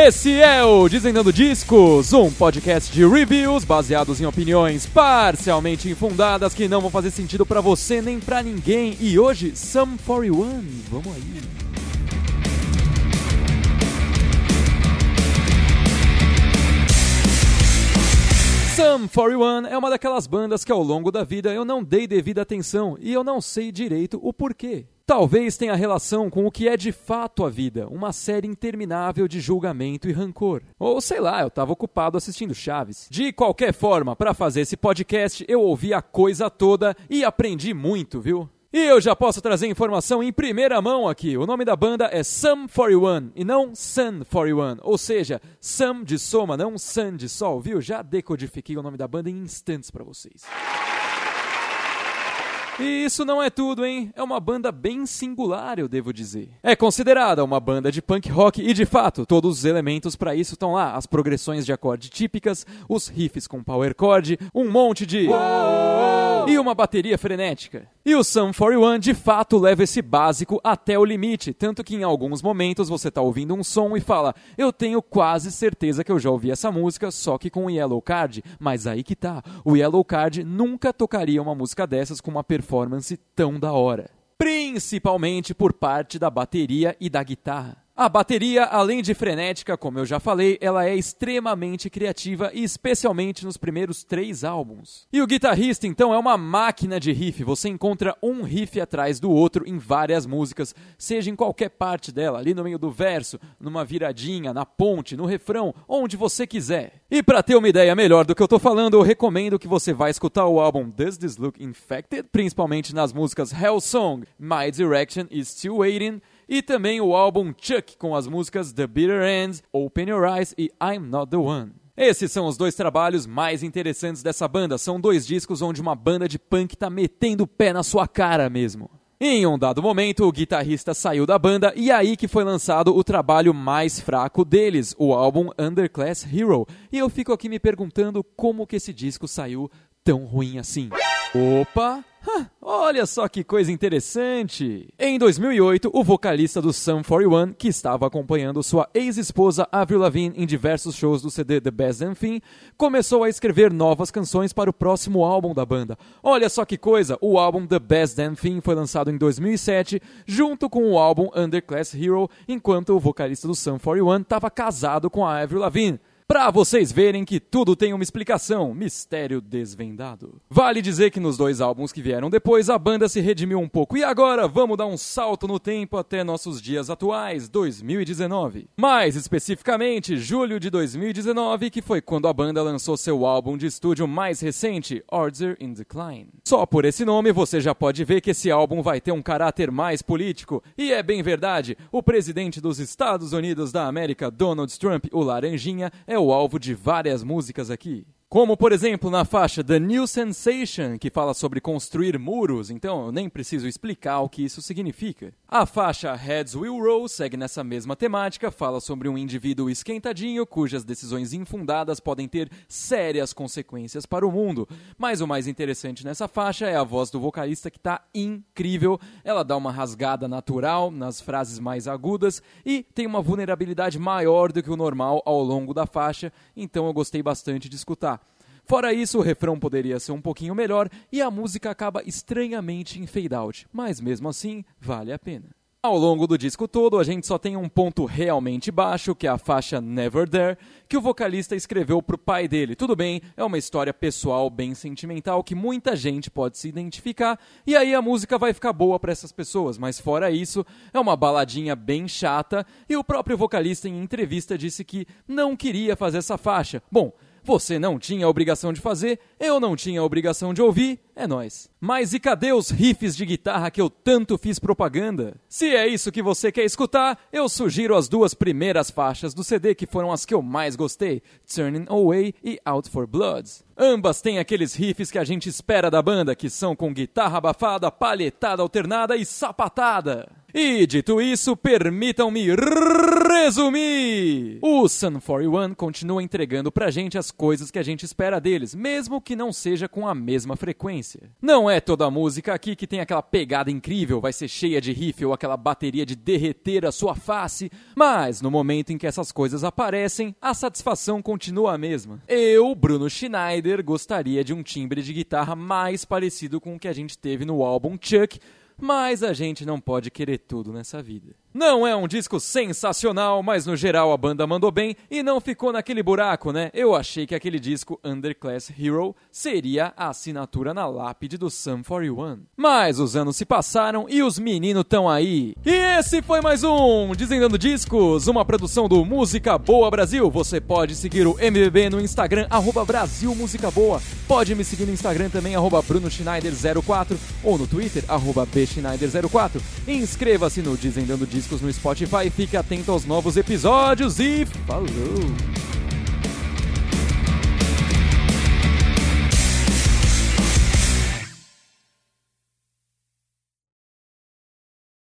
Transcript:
Esse é o Desvendando Discos, um podcast de reviews baseados em opiniões parcialmente infundadas que não vão fazer sentido pra você nem pra ninguém. E hoje, Sum 41. Vamos aí. Sum 41 é uma daquelas bandas que ao longo da vida eu não dei devida atenção e eu não sei direito o porquê. Talvez tenha relação com o que é de fato a vida, uma série interminável de julgamento e rancor. Ou sei lá, eu estava ocupado assistindo Chaves. De qualquer forma, para fazer esse podcast, eu ouvi a coisa toda e aprendi muito, viu? E eu já posso trazer informação em primeira mão aqui. O nome da banda é Sum 41 e não Sun 41. Ou seja, Sum de soma, não Sun de sol, viu? Já decodifiquei o nome da banda em instantes para vocês. E isso não é tudo, hein? É uma banda bem singular, eu devo dizer. É considerada uma banda de punk rock e, de fato, todos os elementos para isso estão lá: as progressões de acorde típicas, os riffs com power chord, um monte de. E uma bateria frenética. E o Sum 41 de fato leva esse básico até o limite, tanto que em alguns momentos você tá ouvindo um som e fala: "Eu tenho quase certeza que eu já ouvi essa música, só que com o Yellow Card". Mas aí que tá. O Yellow Card nunca tocaria uma música dessas com uma performance tão da hora. Principalmente por parte da bateria e da guitarra. A bateria, além de frenética, como eu já falei, ela é extremamente criativa e especialmente nos primeiros três álbuns. E o guitarrista, então, é uma máquina de riff. Você encontra um riff atrás do outro em várias músicas, seja em qualquer parte dela, ali no meio do verso, numa viradinha, na ponte, no refrão, onde você quiser. E para ter uma ideia melhor do que eu tô falando, eu recomendo que você vá escutar o álbum Does This Look Infected, principalmente nas músicas Hell Song, My Direction is Still Waiting e também o álbum Chuck com as músicas The Bitter End, Open Your Eyes e I'm Not the One. Esses são os dois trabalhos mais interessantes dessa banda. São dois discos onde uma banda de punk tá metendo o pé na sua cara mesmo. Em um dado momento, o guitarrista saiu da banda e aí que foi lançado o trabalho mais fraco deles, o álbum Underclass Hero. E eu fico aqui me perguntando como que esse disco saiu tão ruim assim. Opa! Olha só que coisa interessante! Em 2008, o vocalista do Sum 41, que estava acompanhando sua ex-esposa Avril Lavigne em diversos shows do CD The Best Damn Thing, começou a escrever novas canções para o próximo álbum da banda. Olha só que coisa! O álbum The Best Damn Thing foi lançado em 2007, junto com o álbum Underclass Hero, enquanto o vocalista do Sum 41 estava casado com a Avril Lavigne. Pra vocês verem que tudo tem uma explicação, mistério desvendado. Vale dizer que nos dois álbuns que vieram depois, a banda se redimiu um pouco. E agora, vamos dar um salto no tempo até nossos dias atuais, 2019. Mais especificamente, julho de 2019, que foi quando a banda lançou seu álbum de estúdio mais recente, Order in Decline. Só por esse nome, você já pode ver que esse álbum vai ter um caráter mais político. E é bem verdade, o presidente dos Estados Unidos da América, Donald Trump, o Laranjinha, é o alvo de várias músicas aqui. Como, por exemplo, na faixa The New Sensation, que fala sobre construir muros, então eu nem preciso explicar o que isso significa. A faixa Heads Will Roll segue nessa mesma temática, fala sobre um indivíduo esquentadinho cujas decisões infundadas podem ter sérias consequências para o mundo. Mas o mais interessante nessa faixa é a voz do vocalista que está incrível. Ela dá uma rasgada natural nas frases mais agudas e tem uma vulnerabilidade maior do que o normal ao longo da faixa, então eu gostei bastante de escutar. Fora isso, o refrão poderia ser um pouquinho melhor e a música acaba estranhamente em fade out, mas mesmo assim, vale a pena. Ao longo do disco todo, a gente só tem um ponto realmente baixo, que é a faixa Never There, que o vocalista escreveu pro pai dele. Tudo bem, é uma história pessoal bem sentimental que muita gente pode se identificar, e aí a música vai ficar boa para essas pessoas, mas fora isso, é uma baladinha bem chata, e o próprio vocalista em entrevista disse que não queria fazer essa faixa. Bom, você não tinha a obrigação de fazer, eu não tinha a obrigação de ouvir, é nós. Mas e cadê os riffs de guitarra que eu tanto fiz propaganda? Se é isso que você quer escutar, eu sugiro as duas primeiras faixas do CD que foram as que eu mais gostei, Turning Away e Out for Bloods. Ambas têm aqueles riffs que a gente espera da banda, que são com guitarra abafada, palhetada alternada e sapatada. E dito isso, permitam-me resumir! O Sun 41 continua entregando pra gente as coisas que a gente espera deles, mesmo que não seja com a mesma frequência. Não é toda a música aqui que tem aquela pegada incrível, vai ser cheia de riff ou aquela bateria de derreter a sua face, mas no momento em que essas coisas aparecem, a satisfação continua a mesma. Eu, Bruno Schneider, gostaria de um timbre de guitarra mais parecido com o que a gente teve no álbum Chuck, mas a gente não pode querer tudo nessa vida. Não é um disco sensacional, mas no geral a banda mandou bem e não ficou naquele buraco, né? Eu achei que aquele disco Underclass Hero seria a assinatura na lápide do Sum 41. Mas os anos se passaram e os meninos estão aí. E esse foi mais um Desvendando Discos, uma produção do Música Boa Brasil. Você pode seguir o MBB no Instagram, arroba Brasil Música Boa. Pode me seguir no Instagram também, arroba Bruno Schneider04 ou no Twitter, arroba Bschneider04. Inscreva-se no Desvendando Discos no Spotify, fique atento aos novos episódios e falou!